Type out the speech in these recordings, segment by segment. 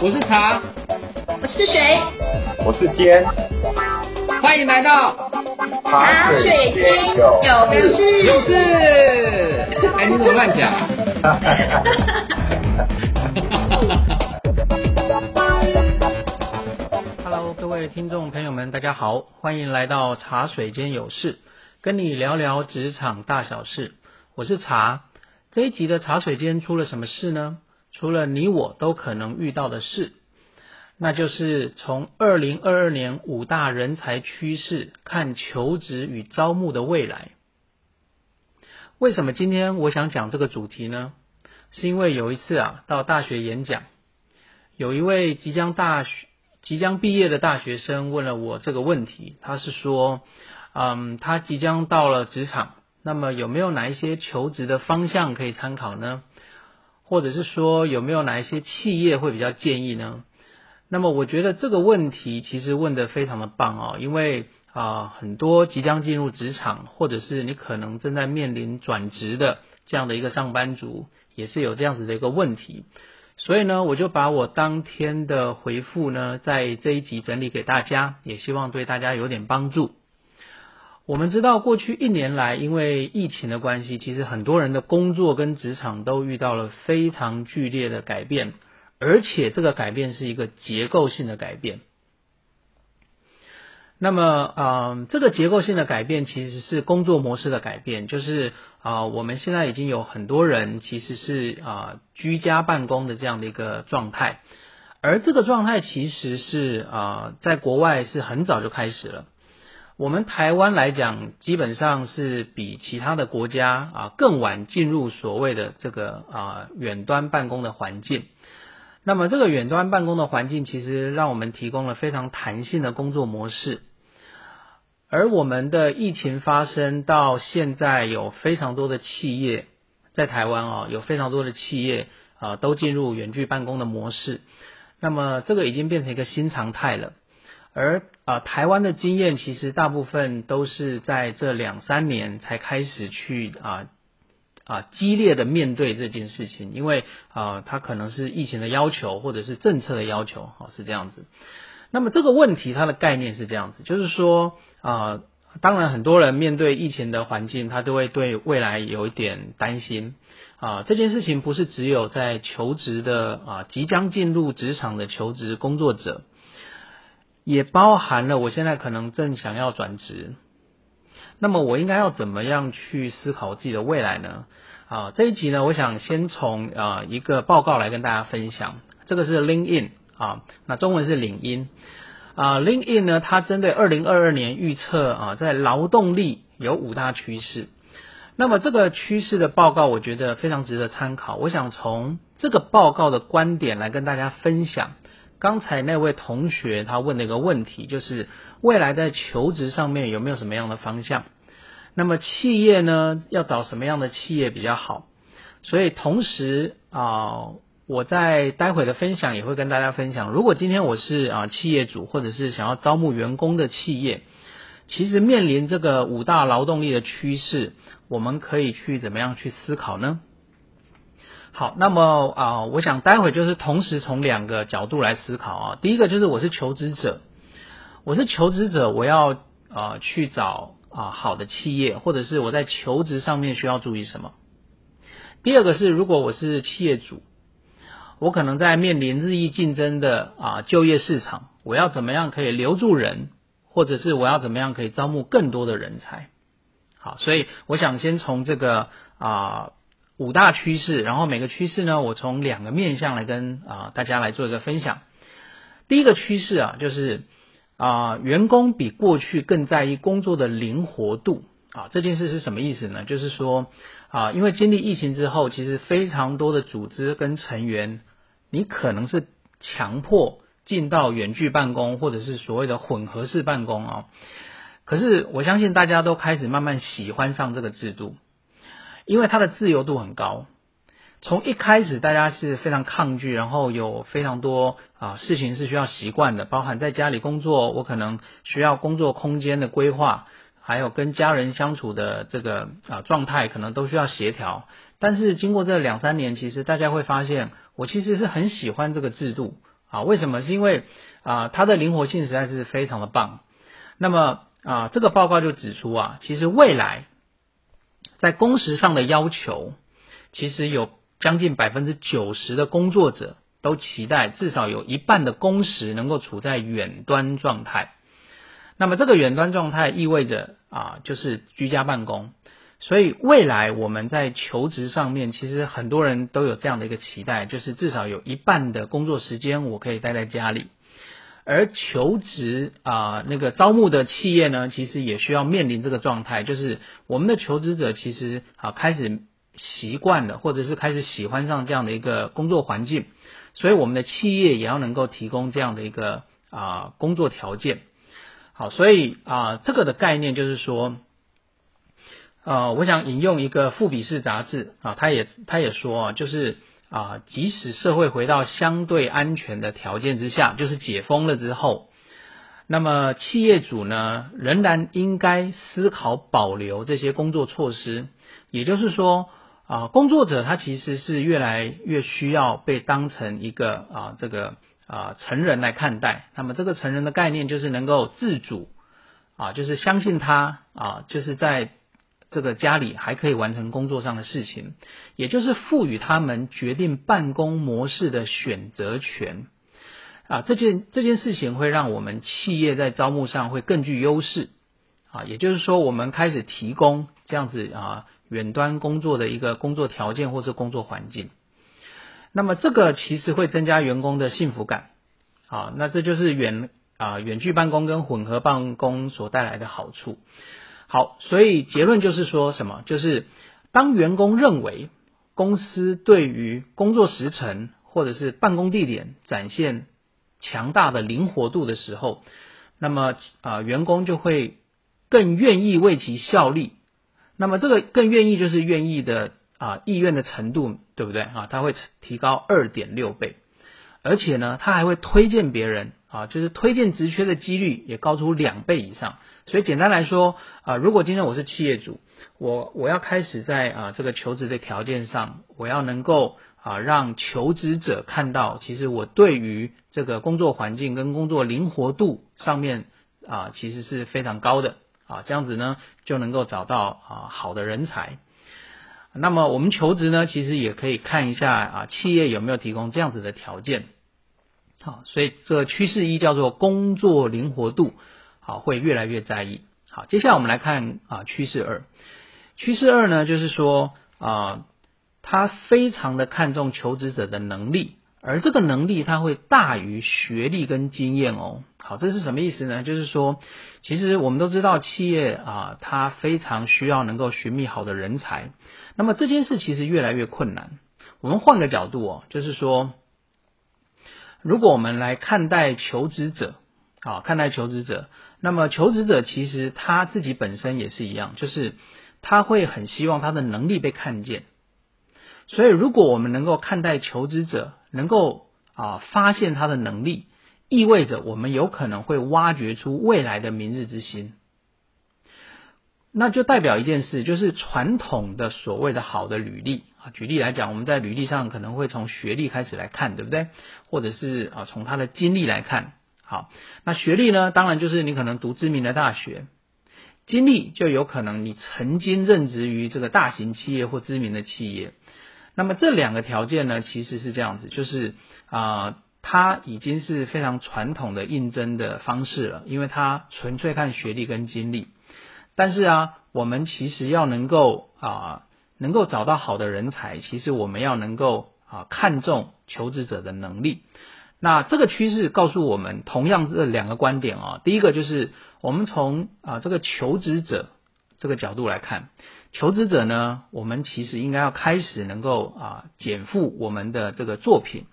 我是茶，我是水，我是尖，欢迎来到茶水间有事有事。哎，你怎么乱讲？Hello，各位听众朋友们，大家好，欢迎来到茶水间有事，跟你聊聊职场大小事。我是茶，这一集的茶水间出了什么事呢？除了你我都可能遇到的事，那就是从二零二二年五大人才趋势看求职与招募的未来。为什么今天我想讲这个主题呢？是因为有一次啊，到大学演讲，有一位即将大学即将毕业的大学生问了我这个问题，他是说，嗯，他即将到了职场，那么有没有哪一些求职的方向可以参考呢？或者是说有没有哪一些企业会比较建议呢？那么我觉得这个问题其实问得非常的棒哦，因为啊、很多即将进入职场，或者是你可能正在面临转职的这样的一个上班族，也是有这样子的一个问题。所以呢，我就把我当天的回复呢，在这一集整理给大家，也希望对大家有点帮助。我们知道，过去一年来，因为疫情的关系，其实很多人的工作跟职场都遇到了非常剧烈的改变，而且这个改变是一个结构性的改变。那么，嗯、这个结构性的改变其实是工作模式的改变，就是啊、我们现在已经有很多人其实是啊、居家办公的这样的一个状态，而这个状态其实是啊、在国外是很早就开始了。我们台湾来讲，基本上是比其他的国家啊更晚进入所谓的这个啊远端办公的环境。那么这个远端办公的环境，其实让我们提供了非常弹性的工作模式。而我们的疫情发生到现在，有非常多的企业在台湾啊，有非常多的企业啊都进入远距办公的模式。那么这个已经变成一个新常态了。而啊、台湾的经验其实大部分都是在这两三年才开始去啊啊激烈的面对这件事情，因为啊它可能是疫情的要求或者是政策的要求，好、是这样子。那么这个问题它的概念是这样子，就是说啊、当然很多人面对疫情的环境，他都会对未来有一点担心啊。这件事情不是只有在求职的啊即将进入职场的求职工作者。也包含了我现在可能正想要转职，那么我应该要怎么样去思考自己的未来呢？啊，这一集呢，我想先从啊一个报告来跟大家分享，这个是 LinkedIn 啊，那中文是领英啊，LinkedIn 呢，它针对二零二二年预测啊，在劳动力有五大趋势。那么这个趋势的报告，我觉得非常值得参考。我想从这个报告的观点来跟大家分享。刚才那位同学他问了一个问题，就是未来在求职上面有没有什么样的方向？那么企业呢，要找什么样的企业比较好？所以同时啊、我在待会的分享也会跟大家分享，如果今天我是啊、企业主，或者是想要招募员工的企业，其实面临这个五大劳动力的趋势，我们可以去怎么样去思考呢？好，那么啊、我想待会就是同时从两个角度来思考啊。第一个就是我是求职者，我是求职者，我要啊、去找啊、好的企业，或者是我在求职上面需要注意什么。第二个是，如果我是企业主，我可能在面临日益竞争的啊、就业市场，我要怎么样可以留住人，或者是我要怎么样可以招募更多的人才。好，所以我想先从这个啊。五大趋势，然后每个趋势呢，我从两个面向来跟啊、大家来做一个分享。第一个趋势啊，就是啊、员工比过去更在意工作的灵活度啊，这件事是什么意思呢？就是说啊，因为经历疫情之后，其实非常多的组织跟成员，你可能是强迫进到远距办公，或者是所谓的混合式办公啊。可是我相信大家都开始慢慢喜欢上这个制度。因为它的自由度很高，从一开始大家是非常抗拒，然后有非常多啊事情是需要习惯的，包含在家里工作，我可能需要工作空间的规划，还有跟家人相处的这个啊状态，可能都需要协调。但是经过这两三年，其实大家会发现，我其实是很喜欢这个制度啊，为什么？是因为啊，它的灵活性实在是非常的棒。那么啊，这个报告就指出啊，其实未来在工时上的要求，其实有将近百分之九十的工作者都期待至少有一半的工时能够处在远端状态。那么这个远端状态意味着啊，就是居家办公。所以未来我们在求职上面，其实很多人都有这样的一个期待，就是至少有一半的工作时间我可以待在家里。而求职啊，那个招募的企业呢，其实也需要面临这个状态，就是我们的求职者其实啊开始习惯了，或者是开始喜欢上这样的一个工作环境，所以我们的企业也要能够提供这样的一个啊工作条件。好，所以啊这个的概念就是说。呃，我想引用一个富比士杂志啊，他也他也说啊，就是啊，即使社会回到相对安全的条件之下，就是解封了之后，那么企业主呢，仍然应该思考保留这些工作措施。也就是说啊，工作者他其实是越来越需要被当成一个啊这个啊成人来看待。那么这个成人的概念就是能够自主啊，就是相信他啊，就是在。这个家里还可以完成工作上的事情，也就是赋予他们决定办公模式的选择权啊。这件这件事情会让我们企业在招募上会更具优势啊。也就是说，我们开始提供这样子啊远端工作的一个工作条件或者工作环境。那么这个其实会增加员工的幸福感啊。那这就是远啊远距办公跟混合办公所带来的好处。好，所以结论就是说什么？就是当员工认为公司对于工作时程或者是办公地点展现强大的灵活度的时候，那么啊，员工就会更愿意为其效力。那么这个更愿意就是愿意的啊意愿的程度，对不对啊？他会提高二点六倍，而且呢，他还会推荐别人。啊，就是推荐职缺的几率也高出两倍以上。所以简单来说，啊，如果今天我是企业主，我我要开始在啊这个求职的条件上，我要能够啊让求职者看到，其实我对于这个工作环境跟工作灵活度上面啊其实是非常高的啊，这样子呢就能够找到啊好的人才。那么我们求职呢，其实也可以看一下啊企业有没有提供这样子的条件。好，所以这趋势一叫做工作灵活度，好会越来越在意。好，接下来我们来看啊趋势二，趋势二呢就是说啊，他非常的看重求职者的能力，而这个能力它会大于学历跟经验哦。好，这是什么意思呢？就是说，其实我们都知道企业啊，它非常需要能够寻觅好的人才，那么这件事其实越来越困难。我们换个角度哦，就是说。如果我们来看待求职者，啊，看待求职者，那么求职者其实他自己本身也是一样，就是他会很希望他的能力被看见。所以，如果我们能够看待求职者，能够啊发现他的能力，意味着我们有可能会挖掘出未来的明日之星。那就代表一件事，就是传统的所谓的好的履历啊，举例来讲，我们在履历上可能会从学历开始来看，对不对？或者是啊，从他的经历来看。好，那学历呢，当然就是你可能读知名的大学；经历就有可能你曾经任职于这个大型企业或知名的企业。那么这两个条件呢，其实是这样子，就是啊，它已经是非常传统的应征的方式了，因为它纯粹看学历跟经历。但是啊，我们其实要能够啊，能够找到好的人才，其实我们要能够啊看重求职者的能力。那这个趋势告诉我们，同样这两个观点啊，第一个就是我们从啊这个求职者这个角度来看，求职者呢，我们其实应该要开始能够啊减负我们的这个作品，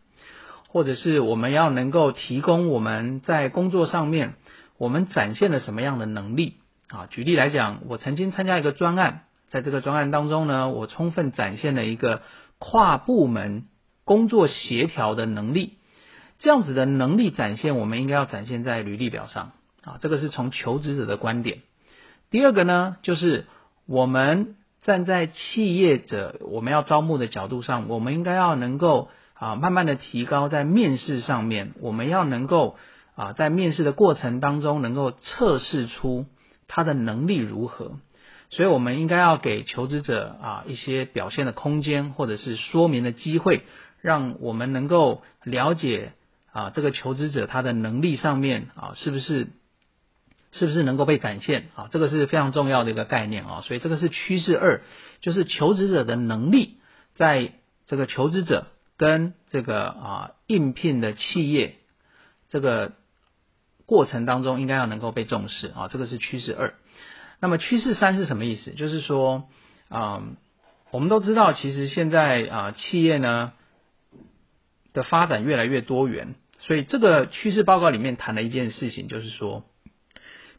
或者是我们要能够提供我们在工作上面我们展现了什么样的能力。啊，举例来讲，我曾经参加一个专案，在这个专案当中呢，我充分展现了一个跨部门工作协调的能力。这样子的能力展现，我们应该要展现在履历表上。啊，这个是从求职者的观点。第二个呢，就是我们站在企业者我们要招募的角度上，我们应该要能够啊，慢慢的提高在面试上面，我们要能够啊，在面试的过程当中能够测试出他的能力如何，所以我们应该要给求职者啊一些表现的空间，或者是说明的机会，让我们能够了解啊这个求职者他的能力上面啊是不是是不是能够被展现啊，这个是非常重要的一个概念啊，所以这个是趋势二，就是求职者的能力在这个求职者。跟这个啊应聘的企业这个过程当中，应该要能够被重视啊，这个是趋势二。那么趋势三是什么意思？就是说啊，我们都知道，其实现在啊企业呢的发展越来越多元，所以这个趋势报告里面谈了一件事情，就是说，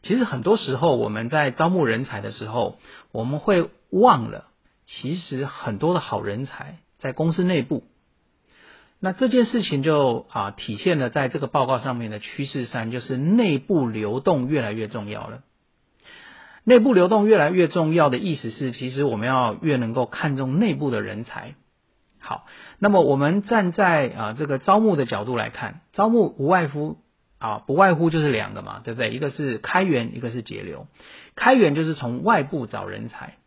其实很多时候我们在招募人才的时候，我们会忘了，其实很多的好人才在公司内部。那这件事情就啊体现了在这个报告上面的趋势三，就是内部流动越来越重要了。内部流动越来越重要的意思是，其实我们要越能够看重内部的人才。好，那么我们站在啊这个招募的角度来看，招募无外乎啊不外乎就是两个嘛，对不对？一个是开源，一个是节流。开源就是从外部找人才，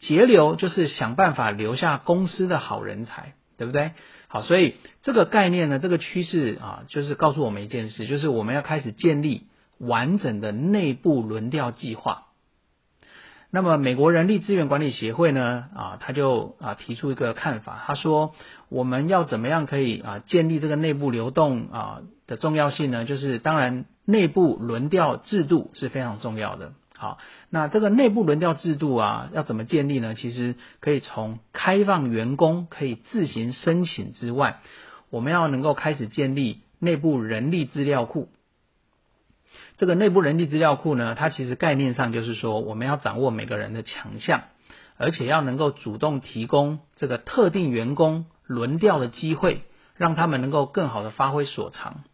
节流就是想办法留下公司的好人才。对不对？好，所以这个概念呢，这个趋势啊，就是告诉我们一件事，就是我们要开始建立完整的内部轮调计划。那么，美国人力资源管理协会呢，啊，他就啊提出一个看法，他说我们要怎么样可以啊建立这个内部流动啊的重要性呢？就是当然，内部轮调制度是非常重要的。好，那这个内部轮调制度啊，要怎么建立呢？其实可以从开放员工可以自行申请之外，我们要能够开始建立内部人力资料库。这个内部人力资料库呢，它其实概念上就是说，我们要掌握每个人的强项，而且要能够主动提供这个特定员工轮调的机会，让他们能够更好的发挥所长。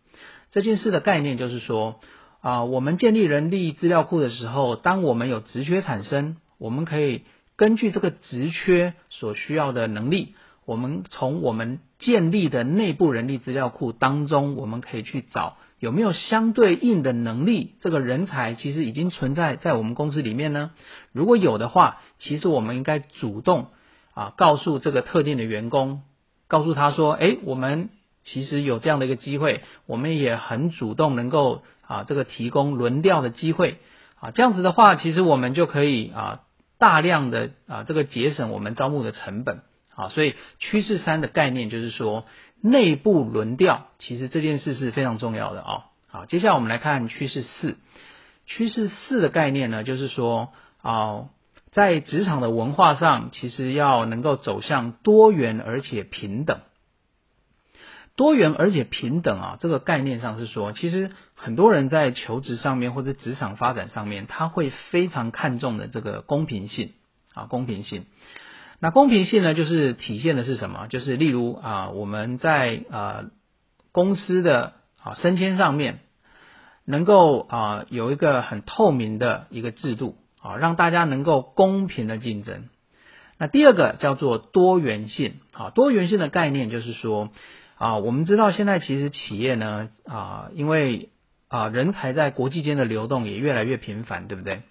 这件事的概念就是说。啊，我们建立人力资料库的时候，当我们有职缺产生，我们可以根据这个职缺所需要的能力，我们从我们建立的内部人力资料库当中，我们可以去找有没有相对应的能力，这个人才其实已经存在在我们公司里面呢。如果有的话，其实我们应该主动啊，告诉这个特定的员工，告诉他说，哎，我们其实有这样的一个机会，我们也很主动能够。啊，这个提供轮调的机会啊，这样子的话，其实我们就可以啊大量的啊这个节省我们招募的成本啊，所以趋势三的概念就是说内部轮调，其实这件事是非常重要的啊。好，接下来我们来看趋势四，趋势四的概念呢，就是说啊，在职场的文化上，其实要能够走向多元而且平等。多元而且平等啊，这个概念上是说，其实很多人在求职上面或者职场发展上面，他会非常看重的这个公平性啊，公平性。那公平性呢，就是体现的是什么？就是例如啊，我们在啊公司的啊升迁上面，能够啊有一个很透明的一个制度啊，让大家能够公平的竞争。那第二个叫做多元性啊，多元性的概念就是说。啊，我们知道现在其实企业呢，啊，因为啊人才在国际间的流动也越来越频繁，对不对？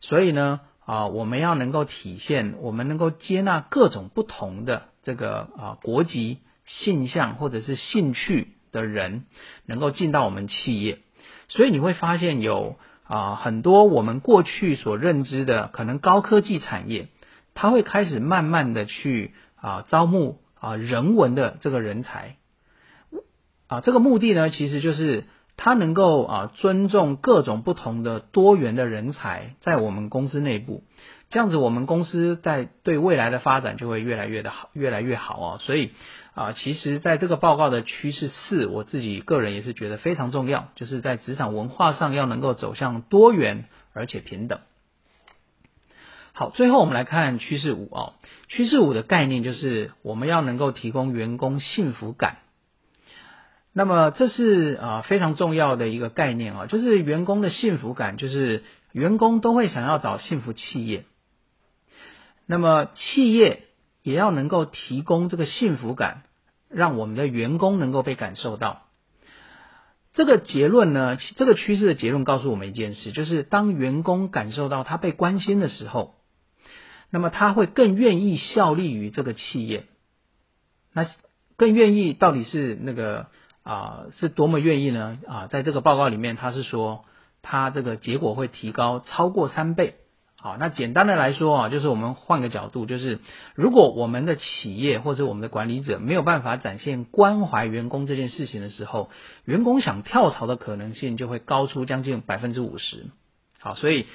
所以呢，啊，我们要能够体现，我们能够接纳各种不同的这个啊国籍、性向或者是兴趣的人，能够进到我们企业。所以你会发现有啊很多我们过去所认知的可能高科技产业，它会开始慢慢的去啊招募啊人文的这个人才。啊，这个目的呢，其实就是他能够啊尊重各种不同的多元的人才在我们公司内部，这样子我们公司在对未来的发展就会越来越的好，越来越好哦。所以啊，其实在这个报告的趋势四，我自己个人也是觉得非常重要，就是在职场文化上要能够走向多元而且平等。好，最后我们来看趋势五哦，趋势五的概念就是我们要能够提供员工幸福感。那么这是啊非常重要的一个概念啊，就是员工的幸福感，就是员工都会想要找幸福企业。那么企业也要能够提供这个幸福感，让我们的员工能够被感受到。这个结论呢，这个趋势的结论告诉我们一件事，就是当员工感受到他被关心的时候，那么他会更愿意效力于这个企业。那更愿意到底是那个啊，是多么愿意呢？啊，在这个报告里面，他是说他这个结果会提高超过三倍。好，那简单的来说啊，就是我们换个角度，就是如果我们的企业或者我们的管理者没有办法展现关怀员工这件事情的时候，员工想跳槽的可能性就会高出将近百分之五十。好，所以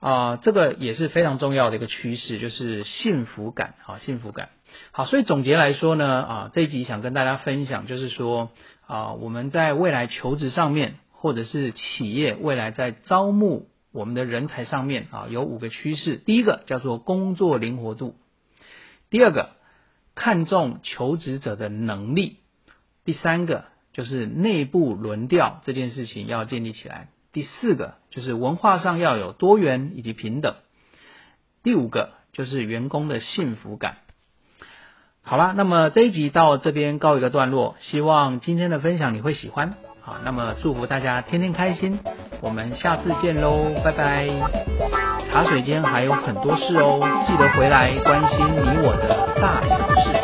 啊，这个也是非常重要的一个趋势，就是幸福感啊，幸福感。好，所以总结来说呢，啊，这一集想跟大家分享，就是说啊，我们在未来求职上面，或者是企业未来在招募。我们的人才上面啊，有五个趋势。第一个叫做工作灵活度，第二个看重求职者的能力，第三个就是内部轮调这件事情要建立起来，第四个就是文化上要有多元以及平等，第五个就是员工的幸福感。好了，那么这一集到这边告一个段落，希望今天的分享你会喜欢。好，那么祝福大家天天开心，我们下次见喽，拜拜。茶水间还有很多事哦，记得回来关心你我的大小事。